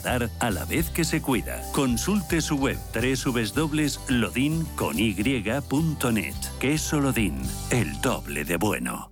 dar a la vez que se cuida. Consulte su web www.lodin.net. Queso Lodin, el doble de bueno.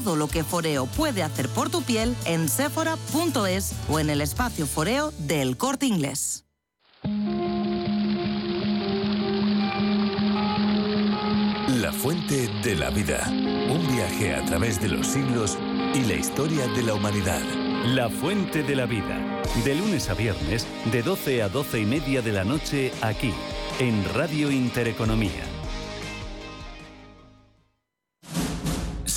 lo que Foreo puede hacer por tu piel en sephora.es o en el espacio Foreo del Corte Inglés. La fuente de la vida. Un viaje a través de los siglos y la historia de la humanidad. La fuente de la vida. De lunes a viernes, de 12 a 12 y media de la noche, aquí, en Radio Intereconomía.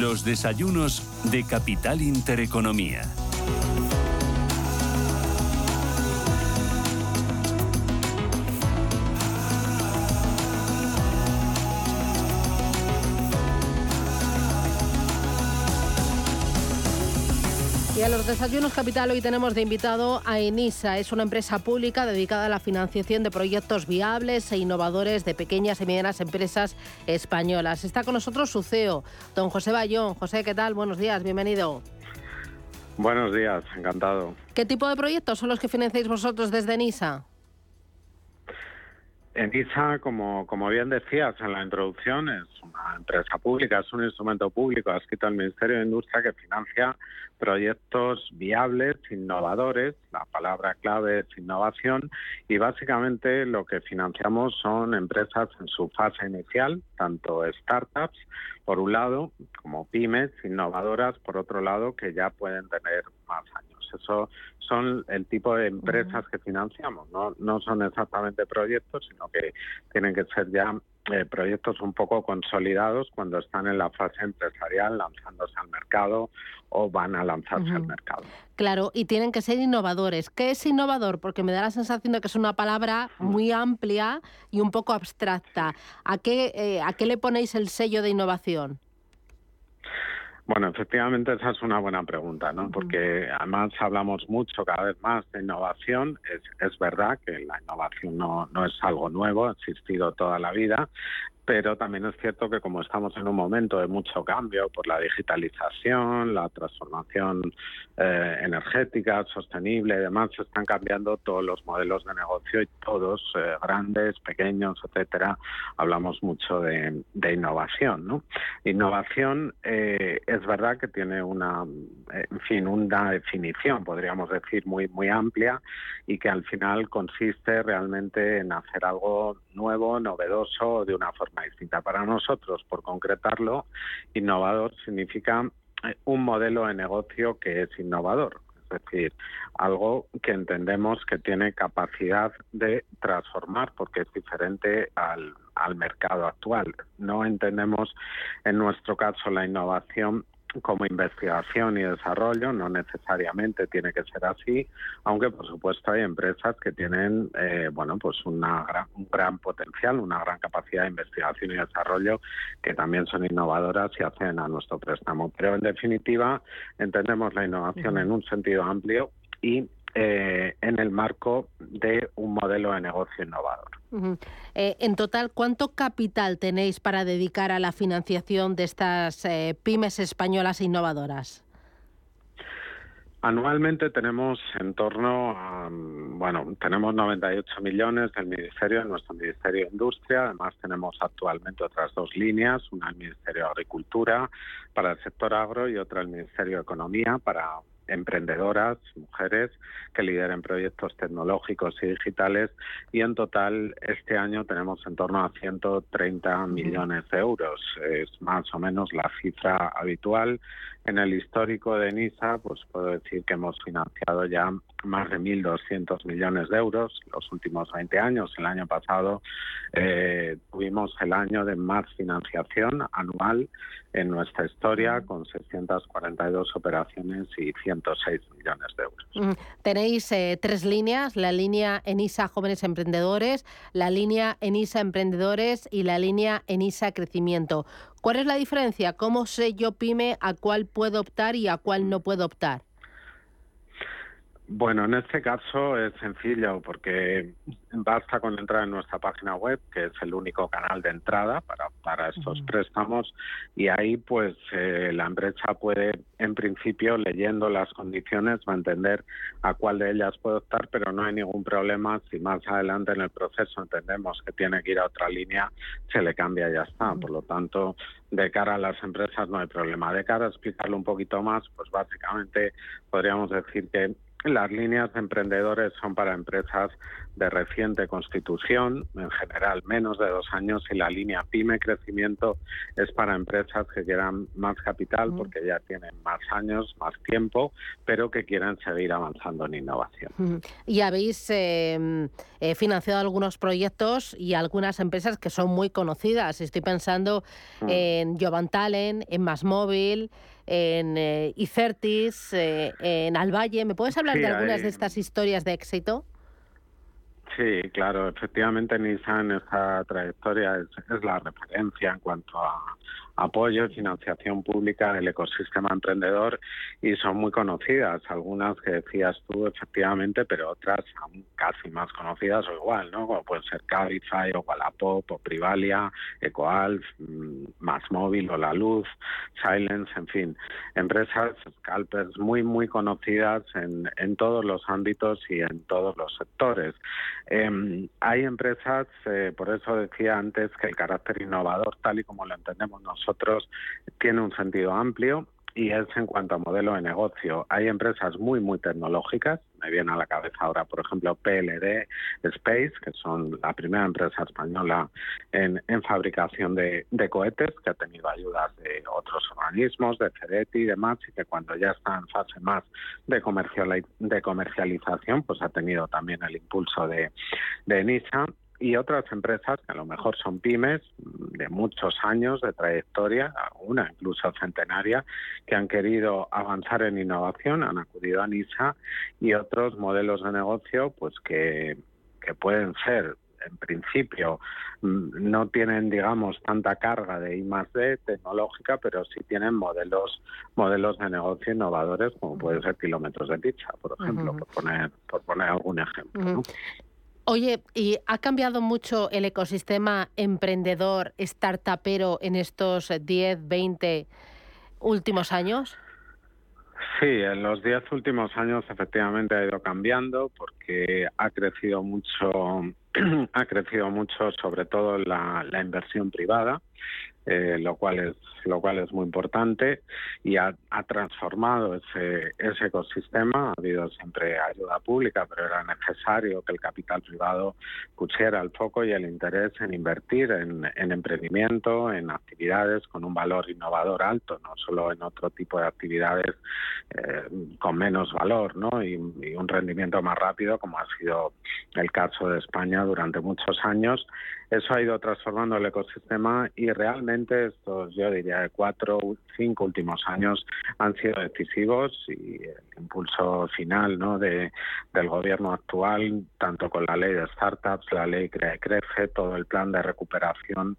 Los desayunos de Capital Intereconomía. Y a los desayunos capital hoy tenemos de invitado a Enisa. Es una empresa pública dedicada a la financiación de proyectos viables e innovadores de pequeñas y medianas empresas españolas. Está con nosotros su CEO, don José Bayón. José, ¿qué tal? Buenos días, bienvenido. Buenos días, encantado. ¿Qué tipo de proyectos son los que financiáis vosotros desde Enisa? ENISA, como, como bien decías en la introducción, es una empresa pública, es un instrumento público adscrito al Ministerio de Industria que financia proyectos viables, innovadores, la palabra clave es innovación, y básicamente lo que financiamos son empresas en su fase inicial, tanto startups, por un lado, como pymes innovadoras, por otro lado, que ya pueden tener más años. Eso son el tipo de empresas que financiamos. No, no son exactamente proyectos, sino que tienen que ser ya eh, proyectos un poco consolidados cuando están en la fase empresarial lanzándose al mercado o van a lanzarse al mercado. Claro, y tienen que ser innovadores. ¿Qué es innovador? Porque me da la sensación de que es una palabra muy amplia y un poco abstracta. ¿A qué, eh, ¿a qué le ponéis el sello de innovación? Bueno, efectivamente esa es una buena pregunta, ¿no? Porque además hablamos mucho cada vez más de innovación. Es, es verdad que la innovación no, no es algo nuevo, ha existido toda la vida, pero también es cierto que como estamos en un momento de mucho cambio por la digitalización, la transformación eh, energética, sostenible y demás, se están cambiando todos los modelos de negocio y todos, eh, grandes, pequeños, etcétera, hablamos mucho de, innovación. ¿no? Innovación eh, es verdad que tiene una, en fin, una definición, podríamos decir, muy, muy amplia y que al final consiste realmente en hacer algo nuevo, novedoso, de una forma distinta. Para nosotros, por concretarlo, innovador significa eh, un modelo de negocio que es innovador, es decir, algo que entendemos que tiene capacidad de transformar porque es diferente al, al mercado actual. No entendemos en nuestro caso la innovación como investigación y desarrollo, no necesariamente tiene que ser así, aunque por supuesto hay empresas que tienen eh, bueno pues una un gran potencial, una gran capacidad de investigación y desarrollo que también son innovadoras y hacen a nuestro préstamo. Pero en definitiva entendemos la innovación en un sentido amplio y eh, en el marco de un modelo de negocio innovador. Eh, en total, ¿cuánto capital tenéis para dedicar a la financiación de estas eh, pymes españolas innovadoras? Anualmente tenemos en torno a, bueno, tenemos 98 millones del Ministerio, nuestro Ministerio de Industria. Además tenemos actualmente otras dos líneas, una el Ministerio de Agricultura para el sector agro y otra el Ministerio de Economía para emprendedoras, mujeres que lideren proyectos tecnológicos y digitales y en total este año tenemos en torno a 130 millones de euros. Es más o menos la cifra habitual. En el histórico de NISA, pues puedo decir que hemos financiado ya más de 1.200 millones de euros los últimos 20 años. El año pasado eh, tuvimos el año de más financiación anual en nuestra historia con 642 operaciones y 106 millones de euros. Tenéis eh, tres líneas, la línea ENISA Jóvenes Emprendedores, la línea ENISA Emprendedores y la línea ENISA Crecimiento. ¿Cuál es la diferencia? ¿Cómo sé yo pyme a cuál puedo optar y a cuál no puedo optar? Bueno, en este caso es sencillo porque basta con entrar en nuestra página web, que es el único canal de entrada para, para estos préstamos, y ahí pues eh, la empresa puede, en principio, leyendo las condiciones, va a entender a cuál de ellas puede optar, pero no hay ningún problema si más adelante en el proceso entendemos que tiene que ir a otra línea, se le cambia y ya está. Por lo tanto, de cara a las empresas no hay problema. De cara a explicarlo un poquito más, pues básicamente podríamos decir que las líneas de emprendedores son para empresas de reciente constitución, en general menos de dos años, y la línea PyME Crecimiento es para empresas que quieran más capital porque ya tienen más años, más tiempo, pero que quieran seguir avanzando en innovación. Y habéis em, eh, financiado algunos proyectos y algunas empresas que son muy conocidas. Estoy pensando mm. en Jovan Talent, en Más Móvil en eh, Icertis, eh, en Alvalle. ¿Me puedes hablar de algunas de estas historias de éxito? Sí, claro, efectivamente Nissan esta trayectoria es, la referencia en cuanto a apoyo financiación pública del ecosistema emprendedor y son muy conocidas, algunas que decías tú efectivamente, pero otras aún casi más conocidas o igual, ¿no? Como pueden ser Cabify o Wallapop o Privalia, EcoAlf, mm, Más Móvil o La Luz, Silence, en fin, empresas scalpers muy, muy conocidas en, en todos los ámbitos y en todos los sectores. Em, hay empresas, eh, por eso decía antes que el carácter innovador, tal y como lo entendemos nosotros, tiene un sentido amplio y es en cuanto a modelo de negocio. Hay empresas muy, muy tecnológicas. Me viene a la cabeza ahora, por ejemplo, PLD Space, que son la primera empresa española en, fabricación de, cohetes, que ha tenido ayudas de otros organismos, de CEDETI y demás, y que cuando ya está en fase más de, de comercialización, pues ha tenido también el impulso de, de NISA y otras empresas que a lo mejor son pymes de muchos años de trayectoria, una incluso centenaria, que han querido avanzar en innovación, han acudido a NISA y otros modelos de negocio pues que, que pueden ser en principio mm, no tienen digamos tanta carga de I más D tecnológica, pero sí tienen modelos modelos de negocio innovadores como puede ser kilómetros de pizza, por ejemplo, por poner por poner algún ejemplo. Oye, ¿y ha cambiado mucho el ecosistema emprendedor, startupero en estos 10, 20 últimos años? Sí, en los 10 últimos años efectivamente ha ido cambiando porque ha crecido mucho, ha crecido mucho sobre todo la, la inversión privada eh, lo cual es lo cual es muy importante y ha, transformado ese, ese ecosistema. Ha habido siempre ayuda pública, pero era necesario que el capital privado pusiera el foco y el interés en invertir en, emprendimiento, en actividades con un valor innovador alto, no solo en otro tipo de actividades eh, con menos valor ¿no? y un rendimiento más rápido, como ha sido el caso de España durante muchos años eso ha ido transformando el ecosistema y realmente estos, yo diría, cuatro, cinco últimos años han sido decisivos y el impulso final ¿no? de, del gobierno actual, tanto con la ley de startups, la ley Crece, todo el plan de recuperación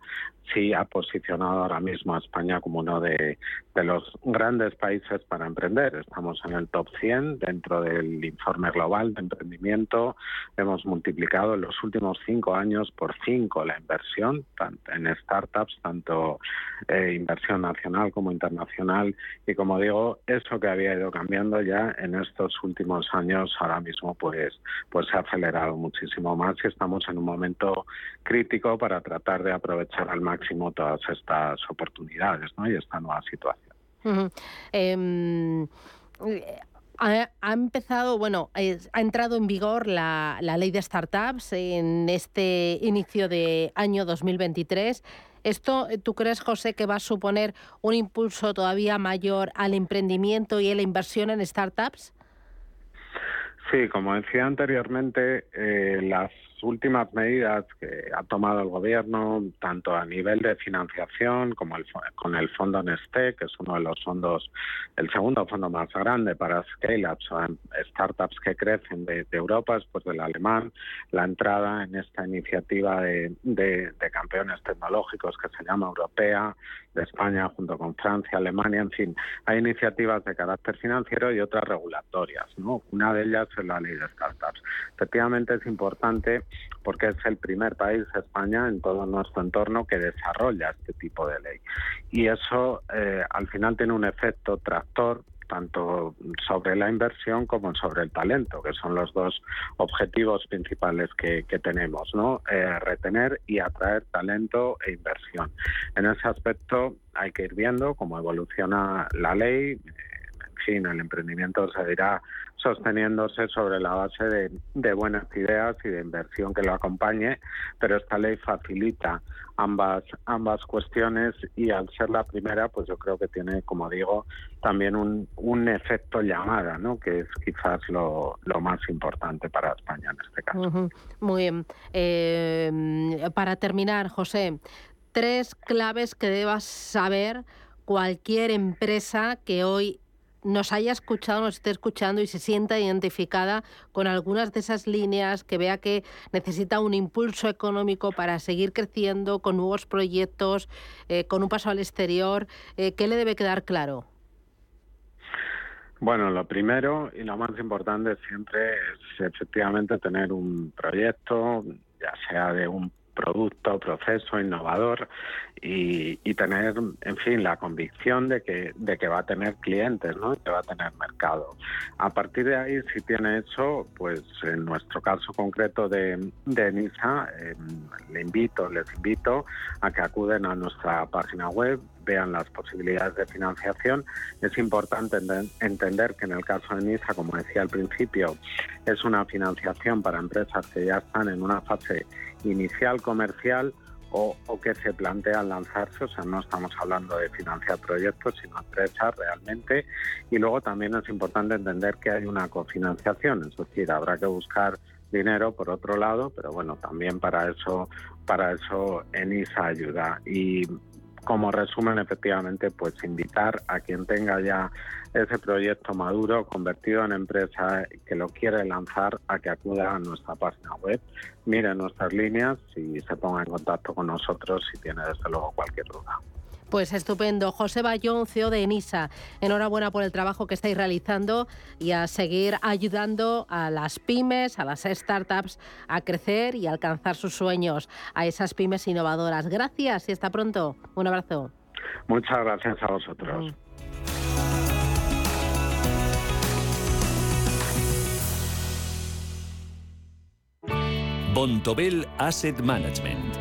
sí ha posicionado ahora mismo a España como uno de, los grandes países para emprender. Estamos en el top 100 dentro del informe global de emprendimiento. Hemos multiplicado en los últimos cinco años por cinco la inversión en startups, tanto eh, inversión nacional como internacional. Y como digo, eso que había ido cambiando ya en estos últimos años, ahora mismo pues, pues se ha acelerado muchísimo más y estamos en un momento crítico para tratar de aprovechar al máximo todas estas oportunidades ¿no? y esta nueva situación. Ha, empezado, bueno, ha entrado en vigor la, la, ley de startups en este inicio de año 2023. ¿Esto tú crees, José, que va a suponer un impulso todavía mayor al emprendimiento y a la inversión en startups? Sí, como decía anteriormente, eh, las últimas medidas que ha tomado el gobierno, tanto a nivel de financiación como el, con el fondo Neste, que es uno de los fondos, el segundo fondo más grande para scale-ups o startups que crecen de, Europa, después del alemán, la entrada en esta iniciativa de, de, campeones tecnológicos que se llama Europea, de España junto con Francia, Alemania, en fin, hay iniciativas de carácter financiero y otras regulatorias. ¿no? Una de ellas es la ley de startups. Efectivamente es importante porque es el primer país, España, en todo nuestro entorno que desarrolla este tipo de ley. Y eso eh, al final tiene un efecto tractor tanto sobre la inversión como sobre el talento, que son los dos objetivos principales que, tenemos, ¿no? Eh, retener y atraer talento e inversión. En ese aspecto hay que ir viendo cómo evoluciona la ley. Fin, el emprendimiento se dirá sosteniéndose sobre la base de, buenas ideas y de inversión que lo acompañe, pero esta ley facilita ambas ambas cuestiones y al ser la primera, pues yo creo que tiene, como digo, también un, un efecto llamada, ¿no? que es quizás lo, lo más importante para España en este caso. Muy bien. Eh, para terminar, José, tres claves que debas saber cualquier empresa que hoy nos haya escuchado, nos esté escuchando y se sienta identificada con algunas de esas líneas, que vea que necesita un impulso económico para seguir creciendo con nuevos proyectos, eh, con un paso al exterior, eh, ¿qué le debe quedar claro? Bueno, lo primero y lo más importante siempre es efectivamente tener un proyecto, ya sea de un producto, proceso innovador y, tener, en fin, la convicción de que, de que va a tener clientes, ¿no? que va a tener mercado. A partir de ahí, si tiene eso, pues en nuestro caso concreto de, de NISA, em, le invito, les invito a que acuden a nuestra página web, vean las posibilidades de financiación. Es importante entender que en el caso de NISA, como decía al principio, es una financiación para empresas que ya están en una fase inicial comercial o, que se plantean lanzarse, o sea, no estamos hablando de financiar proyectos, sino empresas realmente. Y luego también es importante entender que hay una cofinanciación, es decir, habrá que buscar dinero por otro lado, pero bueno, también para eso, para eso ENISA ayuda. Y como resumen, efectivamente, pues invitar a quien tenga ya ese proyecto maduro, convertido en empresa, que lo quiere lanzar, a que acuda a nuestra página web, mire nuestras líneas y se ponga en contacto con nosotros si tiene desde luego cualquier duda. Pues estupendo. José Bayón, CEO de ENISA. Enhorabuena por el trabajo que estáis realizando y a seguir ayudando a las pymes, a las startups a crecer y alcanzar sus sueños, a esas pymes innovadoras. Gracias y hasta pronto. Un abrazo. Muchas gracias a vosotros. Bontobel Asset Management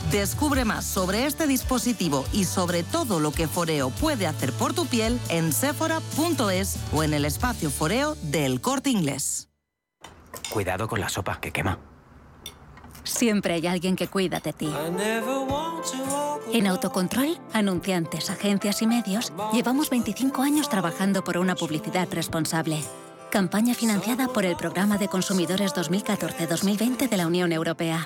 Descubre más sobre este dispositivo y sobre todo lo que Foreo puede hacer por tu piel en sephora.es o en el espacio Foreo del Corte Inglés. Cuidado con la sopa que quema. Siempre hay alguien que cuida de ti. En Autocontrol, anunciantes, agencias y medios, llevamos 25 años trabajando por una publicidad responsable. Campaña financiada por el Programa de Consumidores 2014-2020 de la Unión Europea.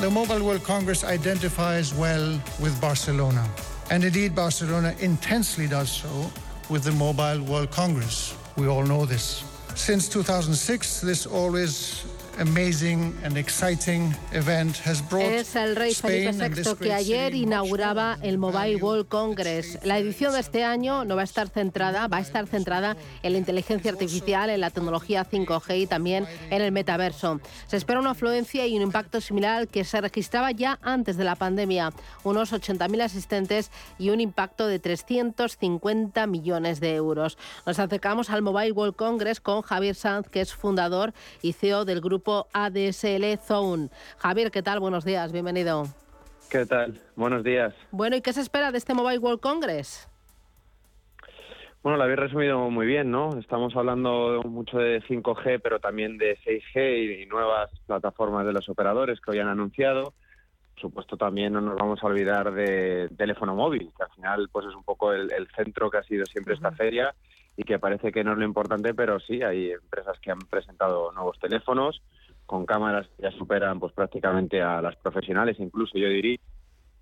The Mobile World Congress identifies well with Barcelona. And indeed, Barcelona intensely does so with the Mobile World Congress. We all know this. Since 2006, this always amazing and exciting event has brought es el rey Felipe VI que ayer inauguraba el Mobile World Congress. La edición de este año no va a estar centrada, va a estar centrada en la inteligencia artificial, en la tecnología 5G y también en el metaverso. Se espera una afluencia y un impacto similar al que se registraba ya antes de la pandemia, unos 80.000 asistentes y un impacto de 350 millones de euros. Nos acercamos al Mobile World Congress con Javier Sanz, que es fundador y CEO del grupo ADSL Zone. Javier, ¿qué tal? Buenos días, bienvenido. ¿Qué tal? Buenos días. Bueno, ¿y qué se espera de este Mobile World Congress? Bueno, lo habéis resumido muy bien, ¿no? Estamos hablando mucho de 5G, pero también de 6G y, nuevas plataformas de los operadores que hoy han anunciado. Por supuesto, también no nos vamos a olvidar de teléfono móvil, que al final pues es un poco el, centro que ha sido siempre esta feria y que parece que no es lo importante, pero sí, hay empresas que han presentado nuevos teléfonos, con cámaras que ya superan pues prácticamente a las profesionales, incluso yo diría.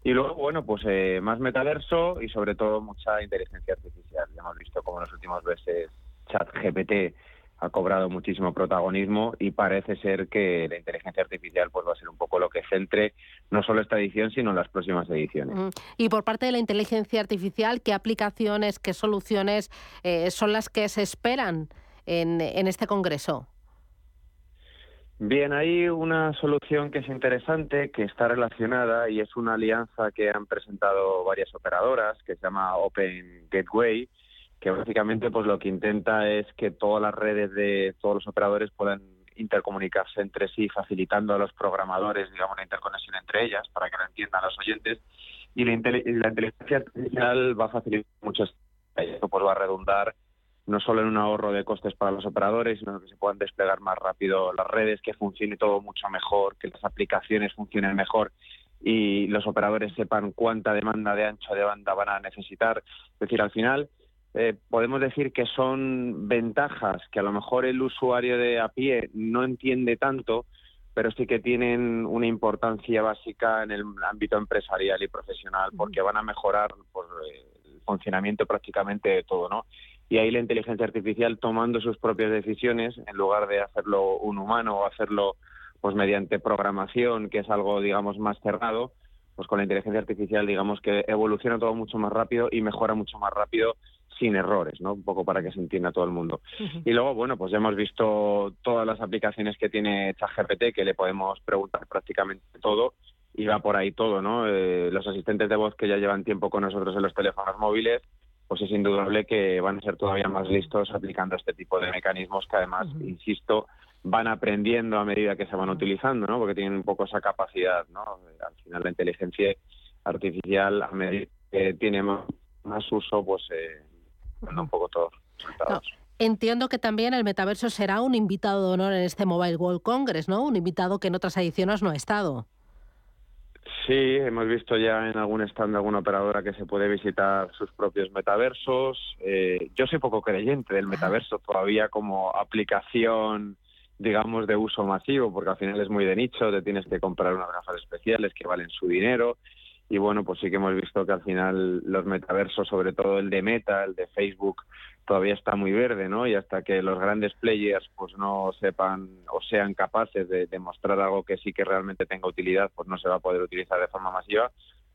Y luego, bueno, pues eh, más metaverso y sobre todo mucha inteligencia artificial. Ya hemos visto como en los últimos meses ChatGPT ha cobrado muchísimo protagonismo y parece ser que la inteligencia artificial pues va a ser un poco lo que centre no solo esta edición sino las próximas ediciones. Y por parte de la inteligencia artificial, ¿qué aplicaciones, qué soluciones eh, son las que se esperan en, en este congreso? Bien, hay una solución que es interesante, que está relacionada y es una alianza que han presentado varias operadoras, que se llama Open Gateway, que básicamente pues lo que intenta es que todas las redes de todos los operadores puedan intercomunicarse entre sí, facilitando a los programadores, digamos, la interconexión entre ellas, para que lo entiendan los oyentes. Y la, inteligencia artificial va a facilitar mucho esto, pues va a redundar no solo en un ahorro de costes para los operadores, sino que se puedan desplegar más rápido las redes, que funcione todo mucho mejor, que las aplicaciones funcionen mejor y los operadores sepan cuánta demanda de ancho de banda van a necesitar. Es decir, al final eh, podemos decir que son ventajas que a lo mejor el usuario de a pie no entiende tanto, pero sí que tienen una importancia básica en el ámbito empresarial y profesional porque van a mejorar pues, el funcionamiento prácticamente de todo, ¿no? Y ahí la inteligencia artificial tomando sus propias decisiones en lugar de hacerlo un humano o hacerlo pues mediante programación que es algo digamos más cerrado pues con la inteligencia artificial digamos que evoluciona todo mucho más rápido y mejora mucho más rápido sin errores, ¿no? Un poco para que se entienda todo el mundo. Y luego, bueno, pues ya hemos visto todas las aplicaciones que tiene ChatGPT, que le podemos preguntar prácticamente todo, y va por ahí todo, ¿no? Eh, los asistentes de voz que ya llevan tiempo con nosotros en los teléfonos móviles, pues es indudable que van a ser todavía más listos aplicando este tipo de mecanismos que además, insisto, van aprendiendo a medida que se van utilizando, ¿no? Porque tienen un poco esa capacidad, ¿no? Al final la inteligencia artificial, a medida que tiene más, uso, pues eh, un poco todos Entiendo que también el metaverso será un invitado de honor en este Mobile World Congress, ¿no? Un invitado que en otras ediciones no ha estado. Sí, hemos visto ya en algún stand de alguna operadora que se puede visitar sus propios metaversos. Eh, yo soy poco creyente del metaverso todavía como aplicación, digamos, de uso masivo, porque al final es muy de nicho, te tienes que comprar unas gafas especiales que valen su dinero. Y bueno, pues sí que hemos visto que al final los metaversos, sobre todo el de Meta, el de Facebook, todavía está muy verde, ¿no? Y hasta que los grandes players pues no sepan o sean capaces de demostrar algo que sí que realmente tenga utilidad, pues no se va a poder utilizar de forma masiva.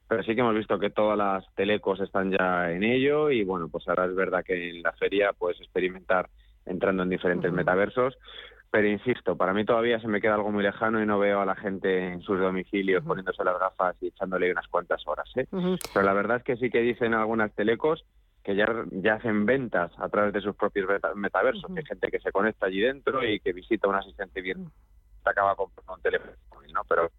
Pero sí que hemos visto que todas las telecos están ya en ello y bueno, pues ahora es verdad que en la feria puedes experimentar entrando en diferentes metaversos. Pero insisto, para mí todavía se me queda algo muy lejano y no veo a la gente en sus domicilios poniéndose las gafas y echándole unas cuantas horas. ¿eh? Pero la verdad es que sí que dicen algunas telecos que ya, ya hacen ventas a través de sus propios metaversos, que hay gente que se conecta allí dentro y que visita un asistente virtual, te acaba comprando un teléfono, ¿no? Pero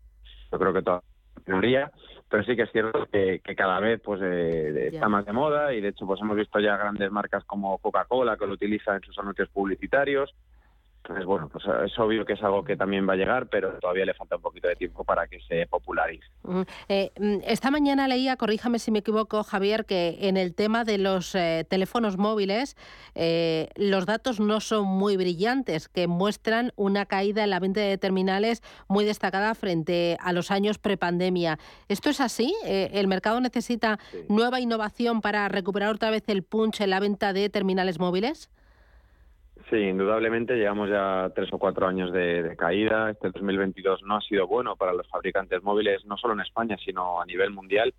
yo creo que toda minoría, pero sí que es cierto que, cada vez pues eh, está más de moda y de hecho pues hemos visto ya grandes marcas como Coca-Cola que lo utilizan en sus anuncios publicitarios, entonces, bueno, pues eh, es obvio que es algo que también va a llegar, pero todavía le falta un poquito de tiempo para que se popularice. Eh, mm, esta mañana leía, corríjame si me equivoco, Javier, que en el tema de los eh, teléfonos móviles los datos no son muy brillantes, que muestran una caída en la venta de terminales muy destacada frente a los años prepandemia. ¿Esto es así? ¿El mercado necesita nueva innovación para recuperar otra vez el punch en la venta de terminales móviles? Sí, indudablemente llevamos ya tres o cuatro años de, caída. Este 2022 no ha sido bueno para los fabricantes móviles, no solo en España, sino a nivel mundial.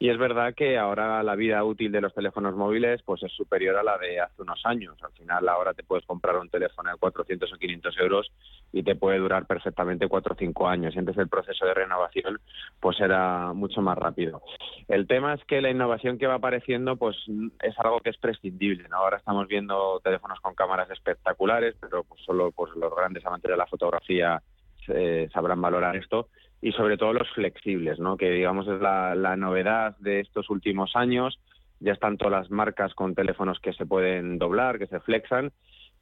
Y es verdad que ahora la vida útil de los teléfonos móviles pues es superior a la de hace unos años. Al final ahora te puedes comprar un teléfono de 400 o 500 euros y te puede durar perfectamente 4 o 5 años. Y antes el proceso de renovación pues era mucho más rápido. El tema es que la innovación que va apareciendo pues es algo que es prescindible. ¿no? Ahora estamos viendo teléfonos con cámaras espectaculares, pero pues solo pues los grandes amantes de la fotografía eh, sabrán valorar esto y sobre todo los flexibles, ¿no? que digamos es la, novedad de estos últimos años. Ya están todas las marcas con teléfonos que se pueden doblar, que se flexan,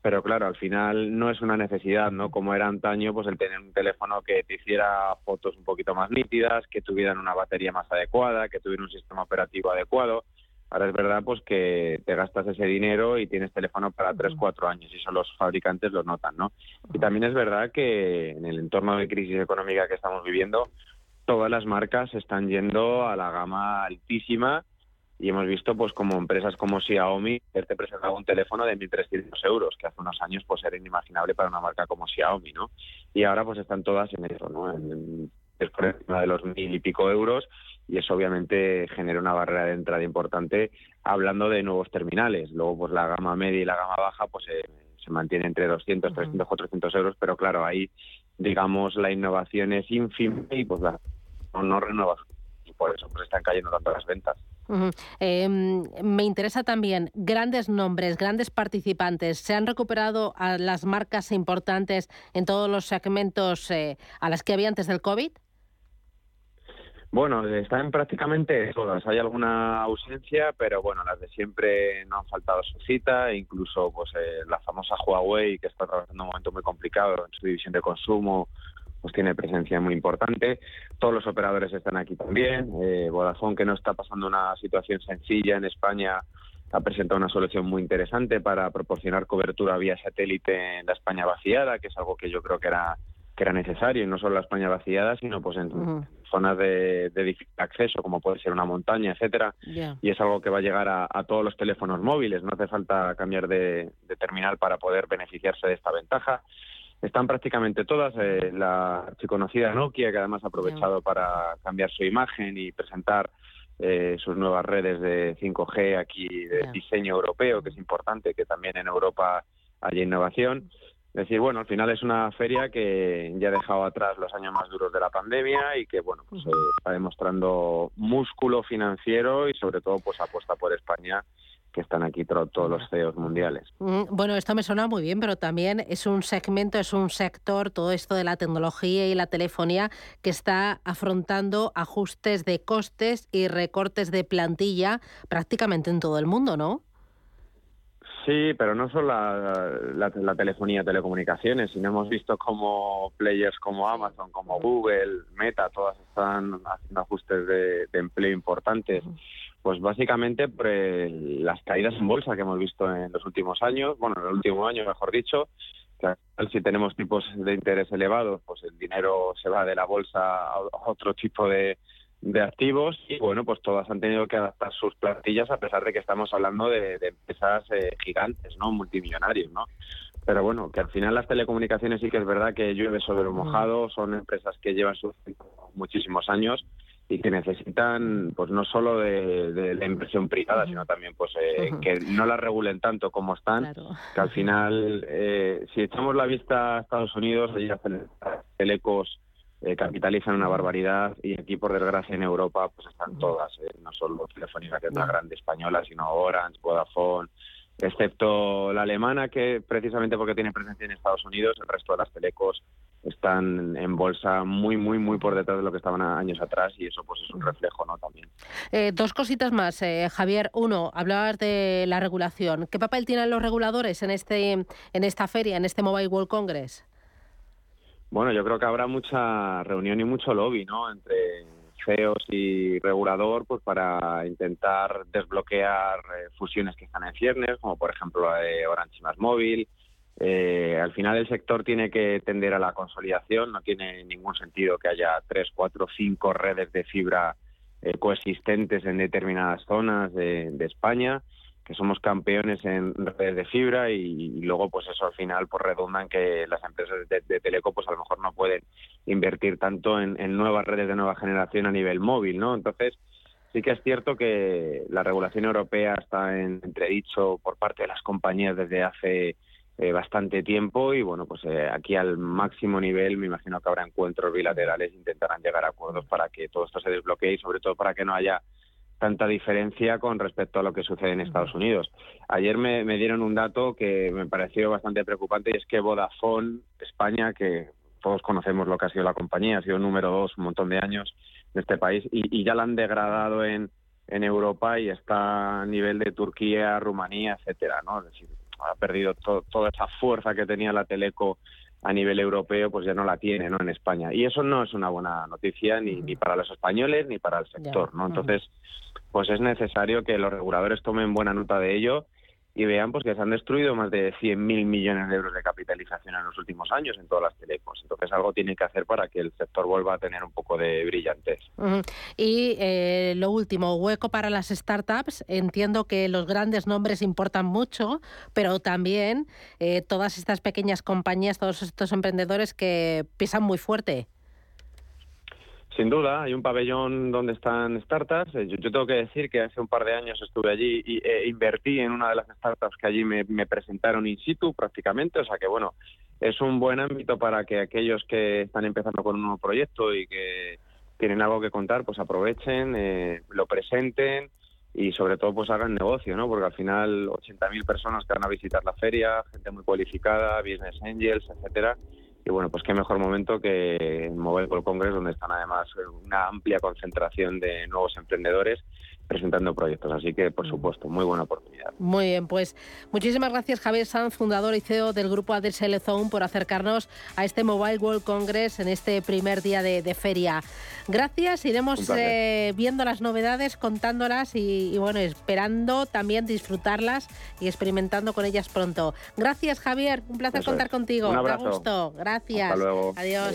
pero claro, al final no es una necesidad, ¿no? Como era antaño, pues el tener un teléfono que te hiciera fotos un poquito más nítidas, que tuvieran una batería más adecuada, que tuviera un sistema operativo adecuado. Ahora es verdad pues que te gastas ese dinero y tienes teléfono para 3, 4 años y eso los fabricantes lo notan, ¿no? Y también es verdad que en el entorno de crisis económica que estamos viviendo, todas las marcas están yendo a la gama altísima y hemos visto pues como empresas como Xiaomi te presentaba un teléfono de 1.300 euros, que hace unos años pues era inimaginable para una marca como Xiaomi, ¿no? Y ahora pues están todas en eso, ¿no? En, es por encima de los mil y pico euros y eso obviamente genera una barrera de entrada importante hablando de nuevos terminales. Luego, pues la gama media y la gama baja pues eh, se mantiene entre 200, 300, 400 euros, pero claro, ahí digamos la innovación es ínfima y pues la, no, no renueva y por eso pues están cayendo tanto las ventas. Em, me interesa también grandes nombres, grandes participantes. ¿Se han recuperado a las marcas importantes en todos los segmentos eh, a las que había antes del COVID? Bueno, están prácticamente todas. Hay alguna ausencia, pero bueno, las de siempre no han faltado su cita. Incluso, pues eh, la famosa Huawei, que está atravesando un momento muy complicado en su división de consumo, pues tiene presencia muy importante. Todos los operadores están aquí también. Eh, Vodafone, que no está pasando una situación sencilla en España, ha presentado una solución muy interesante para proporcionar cobertura vía satélite en la España vaciada, que es algo que yo creo que era que era necesario, y no solo la España vaciada, sino pues en zonas de, difícil acceso, como puede ser una montaña, etcétera, y es algo que va a llegar a, todos los teléfonos móviles, no hace falta cambiar de, terminal para poder beneficiarse de esta ventaja. Están prácticamente todas, eh, la archiconocida Nokia, que además ha aprovechado para cambiar su imagen y presentar eh, sus nuevas redes de 5G aquí de diseño europeo, que es importante, que también en Europa haya innovación. Es decir, bueno, al final es una feria que ya ha dejado atrás los años más duros de la pandemia y que, bueno, pues, eh, está demostrando músculo financiero y sobre todo pues apuesta por España que están aquí todos los CEOs mundiales. Bueno, esto me suena muy bien, pero también es un segmento, es un sector, todo esto de la tecnología y la telefonía, que está afrontando ajustes de costes y recortes de plantilla prácticamente en todo el mundo, ¿no? Sí, pero no solo la, la, telefonía, telecomunicaciones, sino hemos visto como players como Amazon, como Google, Meta, todas están haciendo ajustes de, empleo importantes. Pues básicamente por las caídas en bolsa que hemos visto en los últimos años, bueno, en el último año, mejor dicho, que si tenemos tipos de interés elevados, pues el dinero se va de la bolsa a otro tipo de, de activos y bueno, pues todas han tenido que adaptar sus plantillas a pesar de que estamos hablando de, empresas eh, gigantes, ¿no? Multimillonarios, ¿no? Pero bueno, que al final las telecomunicaciones sí que es verdad que llueve sobre lo mojado, son empresas que llevan sus muchísimos años y que necesitan pues no solo de, la inversión privada sino también pues eh, que no la regulen tanto como están que al final eh, si echamos la vista a Estados Unidos allí telecos eh, capitalizan una barbaridad y aquí por desgracia en Europa pues están todas, eh, no solo Telefónica que es la grande española, sino Orange, Vodafone, excepto la alemana que precisamente porque tiene presencia en Estados Unidos, el resto de las telecos están en bolsa muy, muy, muy por detrás de lo que estaban años atrás y eso pues es un reflejo, ¿no? También. Eh, dos cositas más, Javier. Uno, hablabas de la regulación. ¿Qué papel tienen los reguladores en este, en esta feria, en este Mobile World Congress? Bueno, yo creo que habrá mucha reunión y mucho lobby, ¿no? Entre CEOs y regulador, pues para intentar desbloquear eh, fusiones que están en ciernes, como por ejemplo la Orange más Móvil. Eh, al final el sector tiene que tender a la consolidación, no tiene ningún sentido que haya tres, cuatro, cinco redes de fibra eh, coexistentes en determinadas zonas de, de España que somos campeones en redes de fibra y, luego pues eso al final pues redunda en que las empresas de, teleco pues a lo mejor no pueden invertir tanto en, nuevas redes de nueva generación a nivel móvil, ¿no? Entonces sí que es cierto que la regulación europea está en entredicho por parte de las compañías desde hace eh, bastante tiempo y bueno pues eh, aquí al máximo nivel me imagino que habrá encuentros bilaterales intentarán llegar a acuerdos para que todo esto se desbloquee y sobre todo para que no haya tanta diferencia con respecto a lo que sucede en Estados Unidos. Ayer me, dieron un dato que me pareció bastante preocupante y es que Vodafone España, que todos conocemos lo que ha sido la compañía, ha sido número dos un montón de años en este país y, ya la han degradado en, en Europa y está a nivel de Turquía, Rumanía, etcétera, ¿no? Es decir, ha perdido toda esa fuerza que tenía la Teleco a nivel europeo pues ya no la tiene no en España. Y eso no es una buena noticia ni, ni para los españoles ni para el sector no entonces pues es necesario que los reguladores tomen buena nota de ello y vean pues que se han destruido más de 100.000 millones de euros de capitalización en los últimos años en todas las telecos. Entonces algo tiene que hacer para que el sector vuelva a tener un poco de brillantez. Y eh, lo último, hueco para las startups. Entiendo que los grandes nombres importan mucho, pero también eh, todas estas pequeñas compañías, todos estos emprendedores que pisan muy fuerte. Sin duda, hay un pabellón donde están startups. Eh, yo, tengo que decir que hace un par de años estuve allí y e invertí en una de las startups que allí me, presentaron in situ prácticamente. O sea que, bueno, es un buen ámbito para que aquellos que están empezando con un nuevo proyecto y que tienen algo que contar, pues aprovechen, eh, lo presenten y sobre todo pues hagan negocio, ¿no? Porque al final 80.000 personas que van a visitar la feria, gente muy cualificada, business angels, etcétera y bueno, pues qué mejor momento que Mobile World Congress, donde están además una amplia concentración de nuevos emprendedores presentando proyectos. Así que, por mm. supuesto, muy buena oportunidad. Muy bien, pues muchísimas gracias Javier Sanz, fundador y CEO del grupo Adelsel Zone, por acercarnos a este Mobile World Congress en este primer día de, feria. Gracias, iremos eh, viendo las novedades, contándolas y, bueno, esperando también disfrutarlas y experimentando con ellas pronto. Gracias Javier, un placer contar contigo. Un abrazo. gusto. Gracias. Hasta luego. Adiós.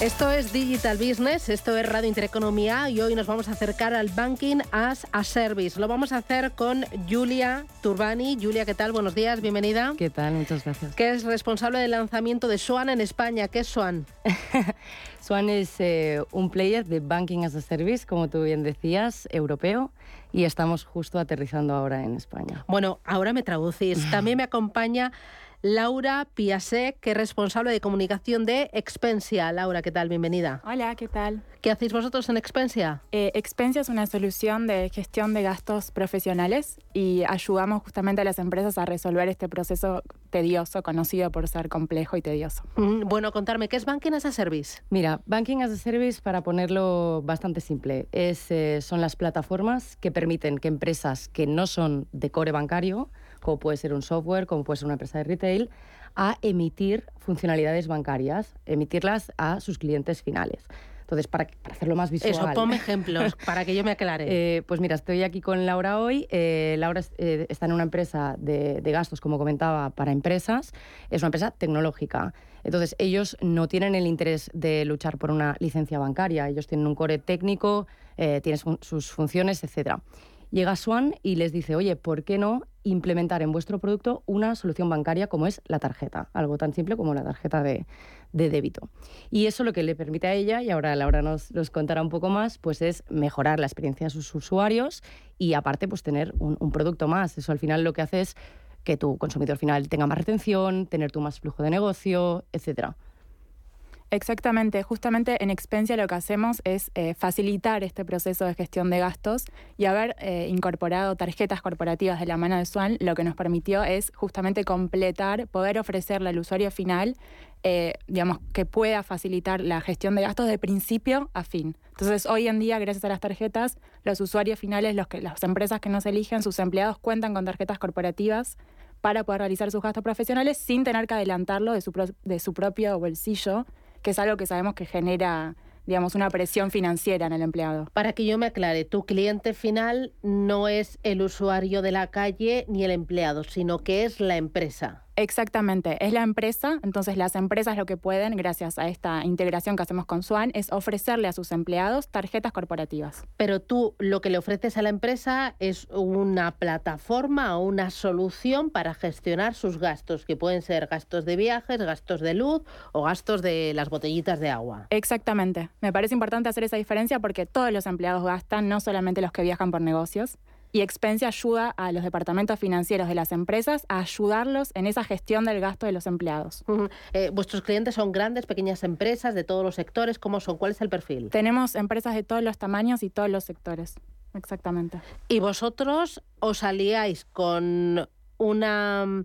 Esto es Digital Business, esto es Radio Intereconomía y hoy nos vamos a acercar al Banking as a Service. Lo vamos a hacer con Julia Turbani. Julia, ¿qué tal? Buenos días, bienvenida. ¿Qué tal? Muchas gracias. Que es responsable del lanzamiento de Swan en España. ¿Qué es Swan? Swan es eh, un player de Banking as a Service, como tú bien decías, europeo, y estamos justo aterrizando ahora en España. Bueno, ahora me traducís. También me acompaña Laura Piasek, que es responsable de comunicación de Expensia. Laura, ¿qué tal? Bienvenida. Hola, ¿qué tal? ¿Qué hacéis vosotros en Expensia? Eh, Expensia es una solución de gestión de gastos profesionales y ayudamos justamente a las empresas a resolver este proceso tedioso, conocido por ser complejo y tedioso. Mm, bueno, contarme, ¿qué es Banking as a Service? Mira, Banking as a Service, para ponerlo bastante simple, es, eh, son las plataformas que permiten que empresas que no son de core bancario, como puede ser un software, como puede ser una empresa de retail, a emitir funcionalidades bancarias, emitirlas a sus clientes finales. Entonces, para, hacerlo más visual... Eso, ponme ejemplos para que yo me aclare. Eh, pues mira, estoy aquí con Laura hoy. Eh, Laura eh, está en una empresa de, de, gastos, como comentaba, para empresas. Es una empresa tecnológica. Entonces, ellos no tienen el interés de luchar por una licencia bancaria. Ellos tienen un core técnico, tienen sus funciones, etcétera. Llega Swan y les dice, oye, ¿por qué no implementar en vuestro producto una solución bancaria como es la tarjeta? Algo tan simple como la tarjeta de, débito. Y eso lo que le permite a ella, y ahora Laura nos, nos, contará un poco más, pues es mejorar la experiencia de sus usuarios y aparte pues tener un, producto más. Eso al final lo que hace es que tu consumidor final tenga más retención, tener tu más flujo de negocio, etcétera. Exactamente, justamente en Expensia lo que hacemos es eh, facilitar este proceso de gestión de gastos y haber eh, incorporado tarjetas corporativas de la mano de Swan, lo que nos permitió es justamente completar, poder ofrecerle al usuario final, eh, digamos, que pueda facilitar la gestión de gastos de principio a fin. Entonces, hoy en día, gracias a las tarjetas, los usuarios finales, los que, las empresas que nos eligen, sus empleados cuentan con tarjetas corporativas para poder realizar sus gastos profesionales sin tener que adelantarlo de su, de su propio bolsillo que es algo que sabemos que genera digamos, una presión financiera en el empleado. Para que yo me aclare, tu cliente final no es el usuario de la calle ni el empleado, sino que es la empresa. Exactamente, es la empresa, entonces las empresas lo que pueden, gracias a esta integración que hacemos con Swan, es ofrecerle a sus empleados tarjetas corporativas. Pero tú lo que le ofreces a la empresa es una plataforma o una solución para gestionar sus gastos, que pueden ser gastos de viajes, gastos de luz o gastos de las botellitas de agua. Exactamente, me parece importante hacer esa diferencia porque todos los empleados gastan, no solamente los que viajan por negocios y Expensia ayuda a los departamentos financieros de las empresas a ayudarlos en esa gestión del gasto de los empleados. Eh, ¿Vuestros clientes son grandes, pequeñas empresas de todos los sectores? ¿Cómo son? ¿Cuál es el perfil? Tenemos empresas de todos los tamaños y todos los sectores. Exactamente. ¿Y vosotros os aliáis con una mm,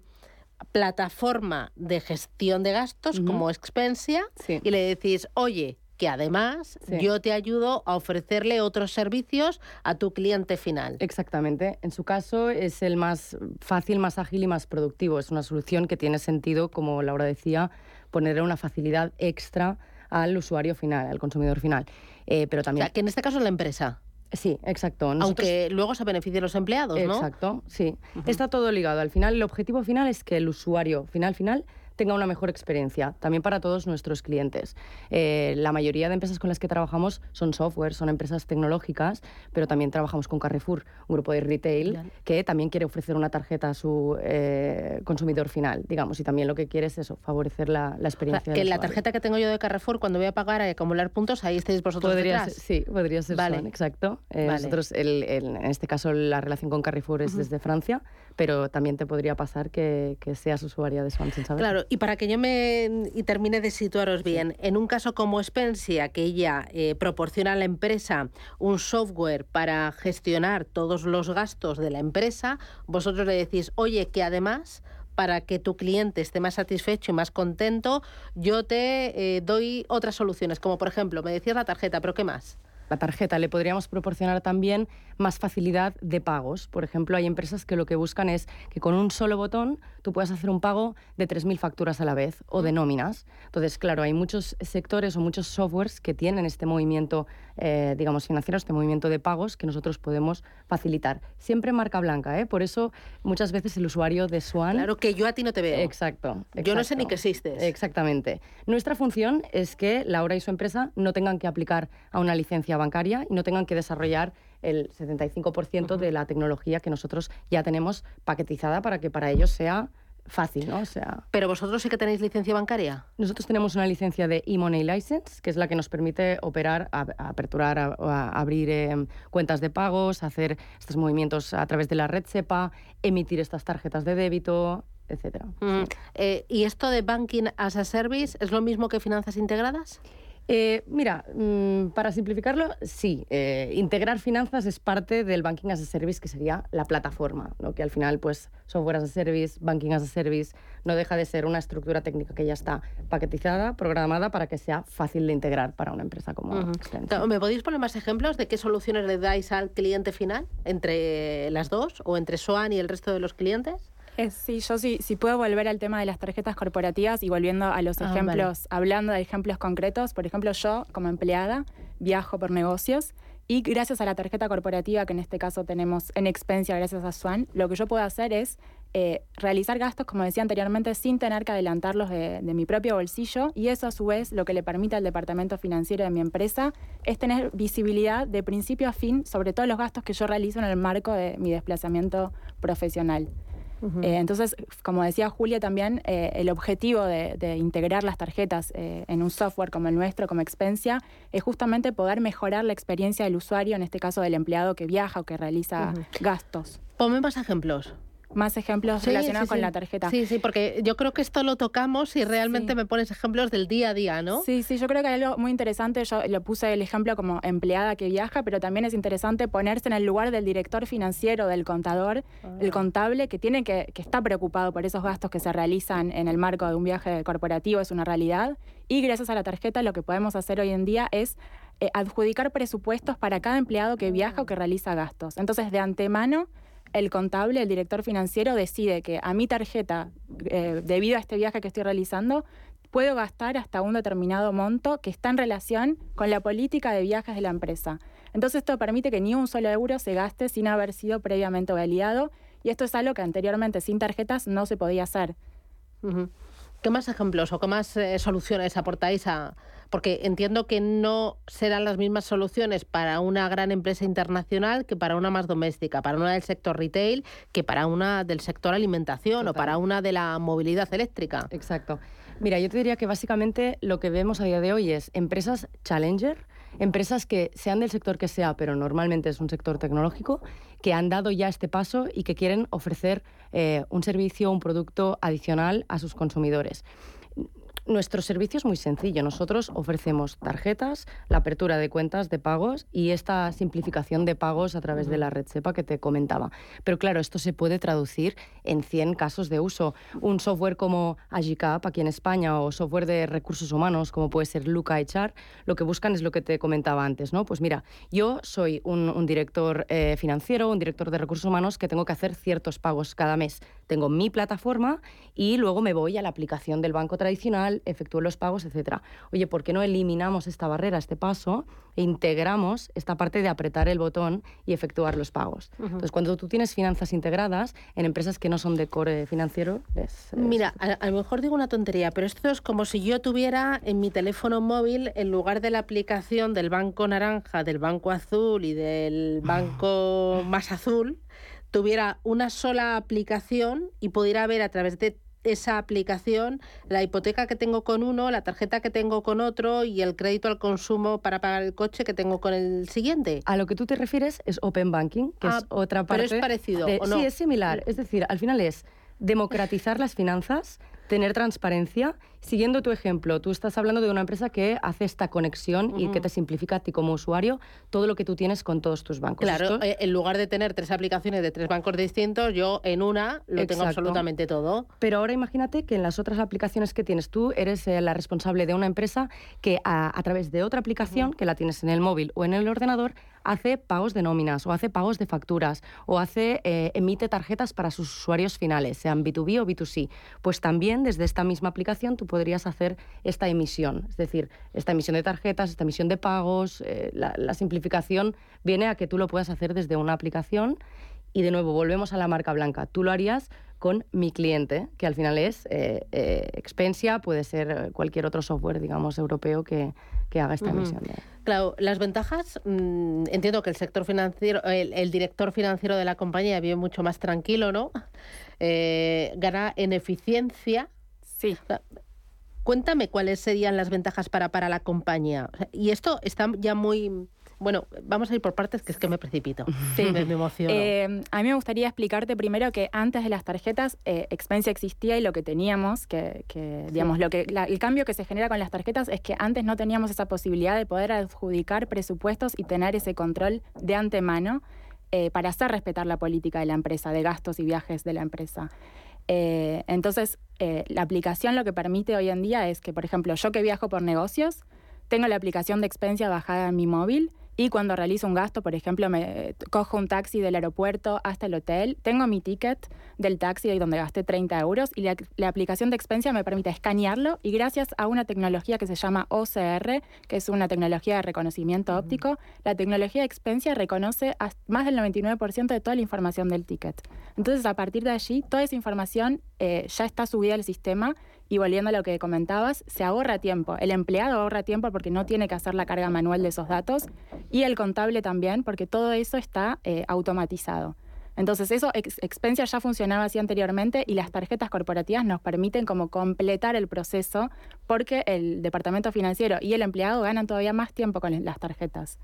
plataforma de gestión de gastos como Expensia y le decís, oye, que además yo te ayudo a ofrecerle otros servicios a tu cliente final. Exactamente. En su caso es el más fácil, más ágil y más productivo. Es una solución que tiene sentido, como Laura decía, ponerle una facilidad extra al usuario final, al consumidor final. Eh, pero también... que en este caso es la empresa. Sí, exacto. Aunque luego se beneficien los empleados, ¿no? Exacto, sí. Está todo ligado. Al final, el objetivo final es que el usuario final final tenga una mejor experiencia, también para todos nuestros clientes. Eh, la mayoría de empresas con las que trabajamos son software, son empresas tecnológicas, pero también trabajamos con Carrefour, un grupo de retail, que también quiere ofrecer una tarjeta a su eh, consumidor final, digamos, y también lo que quiere es eso, favorecer la, experiencia. que la tarjeta que tengo yo de Carrefour, cuando voy a pagar y acumular puntos, ahí estáis vosotros podría sí, podría ser vale. exacto. Eh, nosotros, en este caso, la relación con Carrefour es desde Francia, pero también te podría pasar que, que seas usuaria de Swan sin saber. Claro, y para que yo me y termine de situaros bien, en un caso como Spensia, que ella eh, proporciona a la empresa un software para gestionar todos los gastos de la empresa, vosotros le decís, oye, que además para que tu cliente esté más satisfecho y más contento, yo te eh, doy otras soluciones, como por ejemplo, me decías la tarjeta, pero ¿qué más? la tarjeta. Le podríamos proporcionar también más facilidad de pagos. Por ejemplo, hay empresas que lo que buscan es que con un solo botón tú puedas hacer un pago de 3.000 facturas a la vez o de nóminas. Entonces, claro, hay muchos sectores o muchos softwares que tienen este movimiento, eh, digamos, financiero, este movimiento de pagos que nosotros podemos facilitar. Siempre marca blanca, ¿eh? Por eso muchas veces el usuario de Swan... Claro que yo a ti no te veo. Exacto. Yo no sé ni que existes. Exactamente. Nuestra función es que Laura y su empresa no tengan que aplicar a una licencia bancaria y no tengan que desarrollar el 75% de la tecnología que nosotros ya tenemos paquetizada para que para ellos sea fácil, ¿no? O sea, Pero vosotros sí que tenéis licencia bancaria. Nosotros tenemos una licencia de e-money license, que es la que nos permite operar, aperturar, a, abrir em, cuentas de pagos, hacer estos movimientos a través de la red SEPA, emitir estas tarjetas de débito, etcétera. Eh, ¿Y esto de banking as a service es lo mismo que finanzas integradas? Eh, mira, mm, para simplificarlo, sí, eh, integrar finanzas es parte del Banking as a Service, que sería la plataforma, ¿no? que al final, pues, software as a service, banking as a service, no deja de ser una estructura técnica que ya está paquetizada, programada para que sea fácil de integrar para una empresa como uh ¿Me podéis poner más ejemplos de qué soluciones le dais al cliente final entre las dos o entre SOAN y el resto de los clientes? Sí, yo sí, si puedo volver al tema de las tarjetas corporativas y volviendo a los ah, ejemplos, hablando de ejemplos concretos, por ejemplo, yo como empleada viajo por negocios y gracias a la tarjeta corporativa, que en este caso tenemos en Expensia gracias a Swan, lo que yo puedo hacer es eh, realizar gastos, como decía anteriormente, sin tener que adelantarlos de, de, mi propio bolsillo y eso a su vez lo que le permite al departamento financiero de mi empresa es tener visibilidad de principio a fin sobre todos los gastos que yo realizo en el marco de mi desplazamiento profesional. Eh, entonces, como decía Julia también, eh, el objetivo de, integrar las tarjetas eh, en un software como el nuestro, como Expensia, es justamente poder mejorar la experiencia del usuario, en este caso del empleado que viaja o que realiza gastos. Ponme más ejemplos más ejemplos relacionados con la tarjeta. Sí, sí, porque yo creo que esto lo tocamos y realmente me pones ejemplos del día a día, ¿no? Sí, sí, yo creo que hay algo muy interesante. Yo lo puse el ejemplo como empleada que viaja, pero también es interesante ponerse en el lugar del director financiero, del contador, el ah. contable, que tiene que, que está preocupado por esos gastos que se realizan en el marco de un viaje corporativo, es una realidad. Y gracias a la tarjeta lo que podemos hacer hoy en día es eh, adjudicar presupuestos para cada empleado que viaja o que realiza gastos. Entonces, de antemano el contable, el director financiero, decide que a mi tarjeta, eh, debido a este viaje que estoy realizando, puedo gastar hasta un determinado monto que está en relación con la política de viajes de la empresa. Entonces esto permite que ni un solo euro se gaste sin haber sido previamente validado y esto es algo que anteriormente sin tarjetas no se podía hacer. ¿Qué más ejemplos o qué más eh, soluciones aportáis a, porque entiendo que no serán las mismas soluciones para una gran empresa internacional que para una más doméstica, para una del sector retail que para una del sector alimentación o para una de la movilidad eléctrica. Exacto. Mira, yo te diría que básicamente lo que vemos a día de hoy es empresas challenger, empresas que sean del sector que sea, pero normalmente es un sector tecnológico, que han dado ya este paso y que quieren ofrecer eh, un servicio, un producto adicional a sus consumidores. Nuestro servicio es muy sencillo. Nosotros ofrecemos tarjetas, la apertura de cuentas de pagos y esta simplificación de pagos a través de la red SEPA que te comentaba. Pero claro, esto se puede traducir en 100 casos de uso. Un software como Agicap aquí en España o software de recursos humanos como puede ser Luca HR, lo que buscan es lo que te comentaba antes, ¿no? Pues mira, yo soy un, director eh, financiero, un director de recursos humanos que tengo que hacer ciertos pagos cada mes. Tengo mi plataforma y luego me voy a la aplicación del banco tradicional digital, efectúo los pagos, etcétera. Oye, ¿por qué no eliminamos esta barrera, este paso, e integramos esta parte de apretar el botón y efectuar los pagos? Entonces, cuando tú tienes finanzas integradas en empresas que no son de core financiero, es... Mira, a, lo mejor digo una tontería, pero esto es como si yo tuviera en mi teléfono móvil, en lugar de la aplicación del banco naranja, del banco azul y del banco más azul, tuviera una sola aplicación y pudiera ver a través de esa aplicación la hipoteca que tengo con uno, la tarjeta que tengo con otro y el crédito al consumo para pagar el coche que tengo con el siguiente. A lo que tú te refieres es Open Banking, que es ah, otra parte. Pero es parecido, ¿o no? Sí, es similar. Es decir, al final es democratizar las finanzas tener transparencia. Siguiendo tu ejemplo, tú estás hablando de una empresa que hace esta conexión y que te simplifica a ti como usuario todo lo que tú tienes con todos tus bancos. Claro, eh, en lugar de tener tres aplicaciones de tres bancos distintos, yo en una lo tengo absolutamente todo. Pero ahora imagínate que en las otras aplicaciones que tienes tú eres eh, la responsable de una empresa que a, través de otra aplicación, que la tienes en el móvil o en el ordenador, hace pagos de nóminas o hace pagos de facturas o hace eh, emite tarjetas para sus usuarios finales, sean B2B o B2C. Pues también desde esta misma aplicación tú podrías hacer esta emisión, es decir, esta emisión de tarjetas, esta emisión de pagos. Eh, la, simplificación viene a que tú lo puedas hacer desde una aplicación y de nuevo volvemos a la marca blanca. Tú lo harías con mi cliente, que al final es eh, eh, Expensia, puede ser cualquier otro software, digamos, europeo que, haga esta emisión. Claro, las ventajas, mm, entiendo que el sector financiero, el, director financiero de la compañía vive mucho más tranquilo, ¿no? gana en eficiencia Sí. Cuéntame cuáles serían las ventajas para, para la compañía. Y esto está ya muy... Bueno, vamos a ir por partes, que es que me precipito. Sí, me, emociono. Eh, a mí me gustaría explicarte primero que antes de las tarjetas, eh, Expensia existía y lo que teníamos, que, digamos, lo que el cambio que se genera con las tarjetas es que antes no teníamos esa posibilidad de poder adjudicar presupuestos y tener ese control de antemano eh, para hacer respetar la política de la empresa, de gastos y viajes de la empresa. Eh, entonces, eh, la aplicación lo que permite hoy en día es que, por ejemplo, yo que viajo por negocios, tengo la aplicación de Expensia bajada en mi móvil y cuando realizo un gasto, por ejemplo, me cojo un taxi del aeropuerto hasta el hotel, tengo mi ticket del taxi ahí donde gasté 30 euros y la, aplicación de Expensia me permite escanearlo y gracias a una tecnología que se llama OCR, que es una tecnología de reconocimiento óptico, la tecnología de Expensia reconoce más del 99% de toda la información del ticket. Entonces, a partir de allí, toda esa información eh, ya está subida al sistema y volviendo a lo que comentabas, se ahorra tiempo. El empleado ahorra tiempo porque no tiene que hacer la carga manual de esos datos y el contable también porque todo eso está eh, automatizado. Entonces eso, Expensia ya funcionaba así anteriormente y las tarjetas corporativas nos permiten como completar el proceso porque el departamento financiero y el empleado ganan todavía más tiempo con las tarjetas.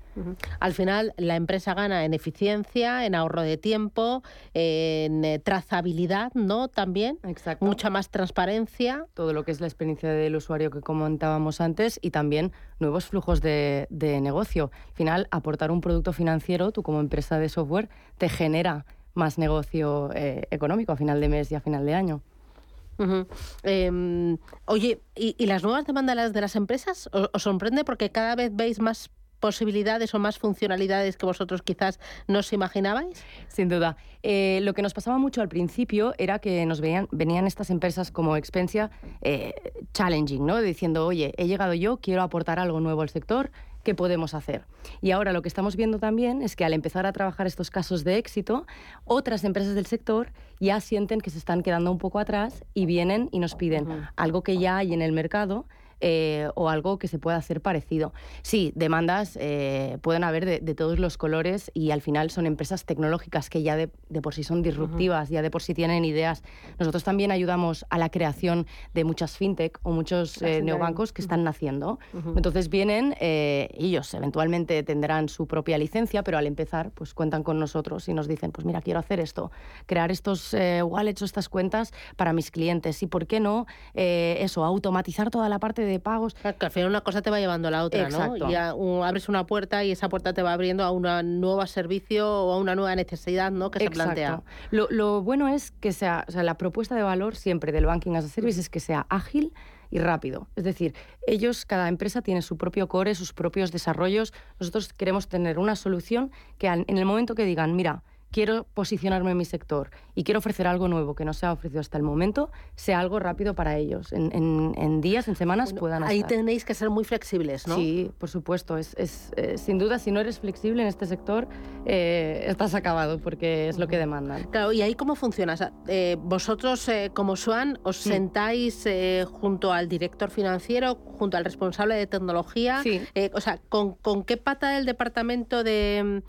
Al final la empresa gana en eficiencia, en ahorro de tiempo, en eh, trazabilidad, ¿no? También. Exacto. Mucha más transparencia. Todo lo que es la experiencia del usuario que comentábamos antes y también nuevos flujos de, de negocio. Al final, aportar un producto financiero, tú como empresa de software, te genera más negocio eh, económico a final de mes y a final de año. Em, oye, ¿y, las nuevas demandas de las empresas os, sorprende porque cada vez veis más posibilidades o más funcionalidades que vosotros quizás no os imaginabais? Sin duda. Eh, lo que nos pasaba mucho al principio era que nos veían, venían estas empresas como Expensia eh, challenging, ¿no? Diciendo, oye, he llegado yo, quiero aportar algo nuevo al sector, qué podemos hacer. Y ahora lo que estamos viendo también es que al empezar a trabajar estos casos de éxito, otras empresas del sector ya sienten que se están quedando un poco atrás y vienen y nos piden algo que ya hay en el mercado eh, o algo que se pueda hacer parecido. Sí, demandas eh, pueden haber de, todos los colores y al final son empresas tecnológicas que ya de, por sí son disruptivas, ya de por sí tienen ideas. Nosotros también ayudamos a la creación de muchas fintech o muchos eh, neobancos que están naciendo. Entonces vienen, ellos eventualmente tendrán su propia licencia, pero al empezar pues cuentan con nosotros y nos dicen, pues mira, quiero hacer esto, crear estos wallets o estas cuentas para mis clientes y por qué no eso, automatizar toda la parte de de pagos. que al final una cosa te va llevando a la otra, ¿no? Y abres una puerta y esa puerta te va abriendo a un nuevo servicio o a una nueva necesidad, ¿no? Que se plantea. Lo, lo, bueno es que sea, o sea, la propuesta de valor siempre del banking as a service es que sea ágil y rápido. Es decir, ellos, cada empresa tiene su propio core, sus propios desarrollos. Nosotros queremos tener una solución que en el momento que digan, mira, quiero posicionarme en mi sector y quiero ofrecer algo nuevo que no se ha ofrecido hasta el momento, sea algo rápido para ellos. En, días, en semanas puedan Ahí tenéis que ser muy flexibles, ¿no? Sí, por supuesto. Es, eh, sin duda, si no eres flexible en este sector, eh, estás acabado porque es lo que demandan. Claro, ¿y ahí cómo funciona? Eh, vosotros, como Swan, os mm. sentáis junto al director financiero, junto al responsable de tecnología. Sí. o sea, ¿con, ¿con, qué pata del departamento de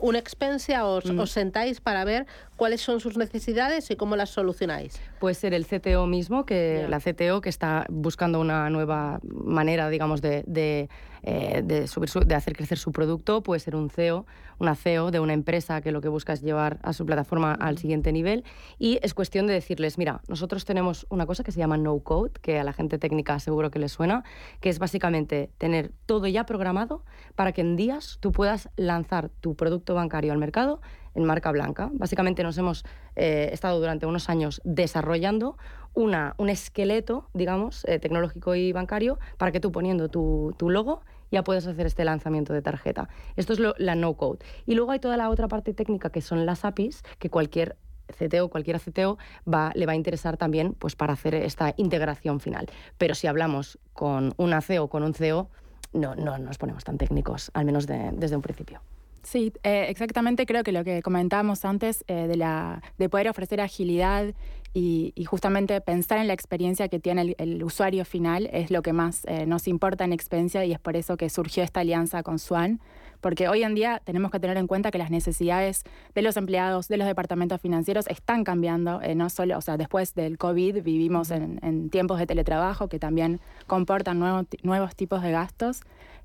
una expensia os, mm. os sentáis para ver cuáles son sus necesidades y cómo las solucionáis. Puede ser el CTO mismo, que la CTO que está buscando una nueva manera, digamos, de, de, eh, de, subir de hacer crecer su producto. Puede ser un CEO, una CEO de una empresa que lo que busca es llevar a su plataforma al siguiente nivel. Y es cuestión de decirles, mira, nosotros tenemos una cosa que se llama no code, que a la gente técnica seguro que les suena, que es básicamente tener todo ya programado para que en días tú puedas lanzar tu producto bancario al mercado en marca blanca. Básicamente nos hemos eh, estado durante unos años desarrollando una, un esqueleto, digamos, eh, tecnológico y bancario para que tú poniendo tu, tu, logo ya puedas hacer este lanzamiento de tarjeta. Esto es la no-code. Y luego hay toda la otra parte técnica que son las APIs, que cualquier CTO, cualquier CTO, va, le va a interesar también pues, para hacer esta integración final. Pero si hablamos con una CEO o con un CEO, no, no nos ponemos tan técnicos, al menos desde un principio. Sí, eh, exactamente creo que lo que comentábamos antes eh, de, la, de poder ofrecer agilidad y, justamente pensar en la experiencia que tiene el, usuario final es lo que más eh, nos importa en experiencia y es por eso que surgió esta alianza con Swan, porque hoy en día tenemos que tener en cuenta que las necesidades de los empleados, de los departamentos financieros están cambiando, no solo, o sea, después del COVID vivimos en, tiempos de teletrabajo que también comportan nuevos tipos de gastos.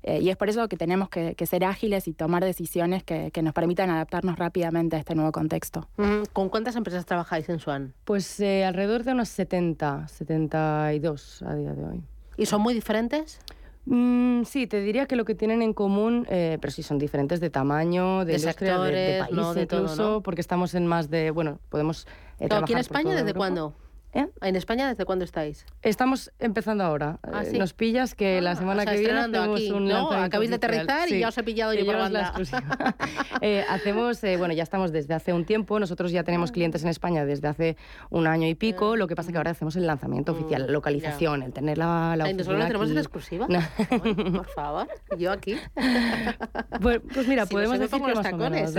Eh, y es por eso que tenemos que, ser ágiles y tomar decisiones que, nos permitan adaptarnos rápidamente a este nuevo contexto. ¿Con cuántas empresas trabajáis en Swan? Pues eh, alrededor de unas 70, 72 a día de hoy. ¿Y son muy diferentes? Mm, sí, te diría que lo que tienen en común, eh, pero sí son diferentes de tamaño, de, sectores, de, país incluso, porque estamos en más de, bueno, podemos eh, ¿Aquí en España desde cuándo? ¿Eh? ¿En España desde cuándo estáis? Estamos empezando ahora. Ah, eh, nos pillas que la ah, semana que viene hacemos aquí. un ¿No? Acabáis de aterrizar y ya os he pillado yo por banda. La eh, hacemos, eh, bueno, ya estamos desde hace un tiempo. Nosotros ya tenemos ah. clientes en España desde hace un año y pico. Lo que pasa es que ahora hacemos el lanzamiento mm, oficial, la localización, el tener la, la ¿Nosotros tenemos en exclusiva? por favor, yo aquí. Pues, pues mira, podemos decir que más tacones,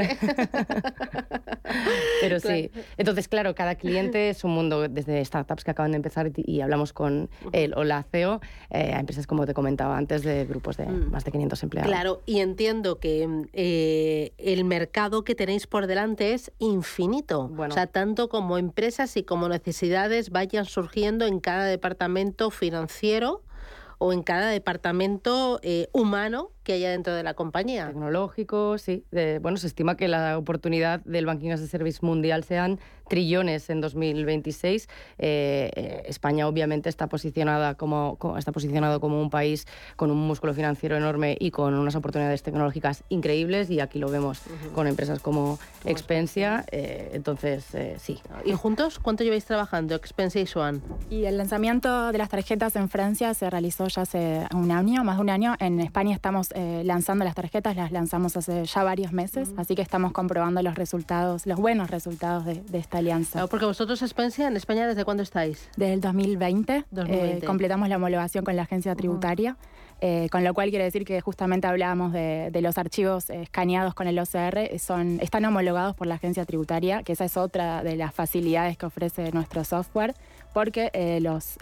Pero sí. Entonces, claro, cada cliente es un mundo desde startups que acaban de empezar y, hablamos con el o la CEO eh, a empresas, como te comentaba antes, de grupos de mm. más de 500 empleados. Claro, y entiendo que eh, el mercado que tenéis por delante es infinito. O sea, tanto como empresas y como necesidades vayan surgiendo en cada departamento financiero o en cada departamento eh, humano que haya dentro de la compañía. Tecnológico, sí. bueno, se estima que la oportunidad del Banking as a Service mundial sean trillones en 2026. Eh, eh, España obviamente está posicionada como, está posicionado como un país con un músculo financiero enorme y con unas oportunidades tecnológicas increíbles y aquí lo vemos con empresas como Expensia. Eh, entonces, sí. ¿Y juntos cuánto lleváis trabajando, Expensia y Swan? Y el lanzamiento de las tarjetas en Francia se realizó ya hace un año, más de un año. En España estamos eh, lanzando las tarjetas, las lanzamos hace ya varios meses, así que estamos comprobando los resultados, los buenos resultados de, esta alianza. porque vosotros, Expensia, en España, ¿desde cuándo estáis? Desde el 2020. Eh, completamos la homologación con la agencia tributaria. Eh, con lo cual quiere decir que justamente hablábamos de, los archivos escaneados con el OCR, son, están homologados por la agencia tributaria, que esa es otra de las facilidades que ofrece nuestro software, porque los,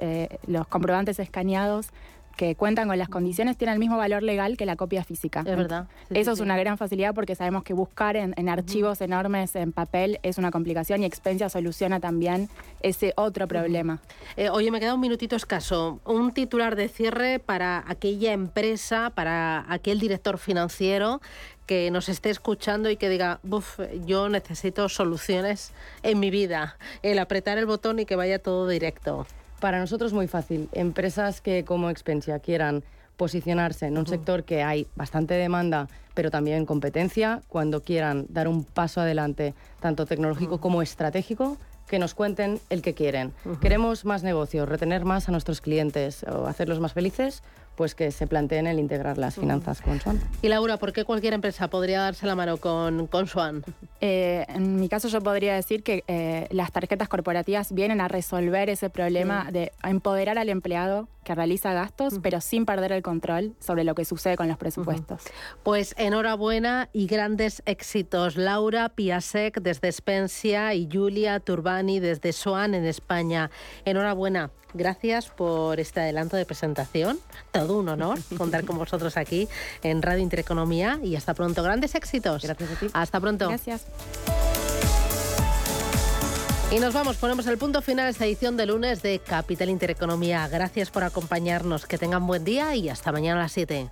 los comprobantes escaneados que cuentan con las condiciones tienen el mismo valor legal que la copia física. Es verdad. Eso es una gran facilidad porque sabemos que buscar en, archivos enormes en papel es una complicación y Expensia soluciona también ese otro problema. Eh, oye, me queda un minutito escaso. Un titular de cierre para aquella empresa, para aquel director financiero que nos esté escuchando y que diga, Buf, yo necesito soluciones en mi vida, el apretar el botón y que vaya todo directo. Para nosotros es muy fácil. Empresas que como Expensia quieran posicionarse en un sector que hay bastante demanda, pero también competencia, cuando quieran dar un paso adelante, tanto tecnológico como estratégico, que nos cuenten el que quieren. Queremos más negocios, retener más a nuestros clientes o hacerlos más felices, pues que se planteen el integrar las finanzas con Swan. Y Laura, ¿por qué cualquier empresa podría darse la mano con, con Swan? Eh, en mi caso yo podría decir que eh, las tarjetas corporativas vienen a resolver ese problema de empoderar al empleado que realiza gastos, pero sin perder el control sobre lo que sucede con los presupuestos. Pues enhorabuena y grandes éxitos. Laura Piasek desde Spensia y Julia Turbani desde Swan en España. Enhorabuena. Gracias por este adelanto de presentación. Todo un honor contar con vosotros aquí en Radio Intereconomía y hasta pronto. Grandes éxitos. Gracias a ti. Hasta pronto. Gracias. Y nos vamos, ponemos el punto final a esta edición de lunes de Capital Intereconomía. Gracias por acompañarnos, que tengan buen día y hasta mañana a las 7.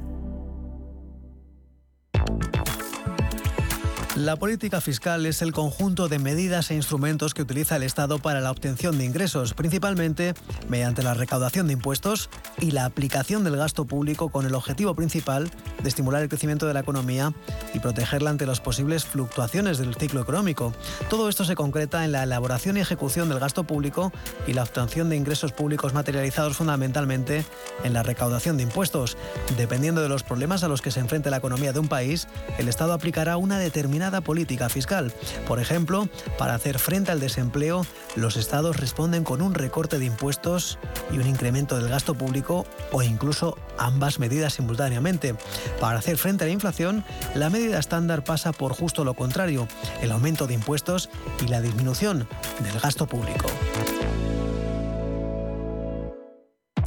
La política fiscal es el conjunto de medidas e instrumentos que utiliza el Estado para la obtención de ingresos, principalmente mediante la recaudación de impuestos y la aplicación del gasto público con el objetivo principal de estimular el crecimiento de la economía y protegerla ante las posibles fluctuaciones del ciclo económico. Todo esto se concreta en la elaboración y ejecución del gasto público y la obtención de ingresos públicos materializados fundamentalmente en la recaudación de impuestos. Dependiendo de los problemas a los que se enfrente la economía de un país, el Estado aplicará una determinada política fiscal. Por ejemplo, para hacer frente al desempleo, los estados responden con un recorte de impuestos y un incremento del gasto público o incluso ambas medidas simultáneamente. Para hacer frente a la inflación, la medida estándar pasa por justo lo contrario, el aumento de impuestos y la disminución del gasto público.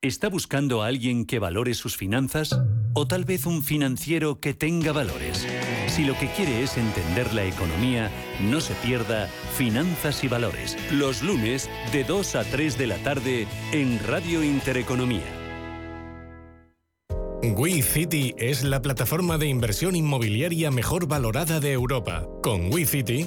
¿Está buscando a alguien que valore sus finanzas? ¿O tal vez un financiero que tenga valores? Si lo que quiere es entender la economía, no se pierda Finanzas y Valores, los lunes de 2 a 3 de la tarde en Radio Intereconomía. WeCity es la plataforma de inversión inmobiliaria mejor valorada de Europa. Con WeCity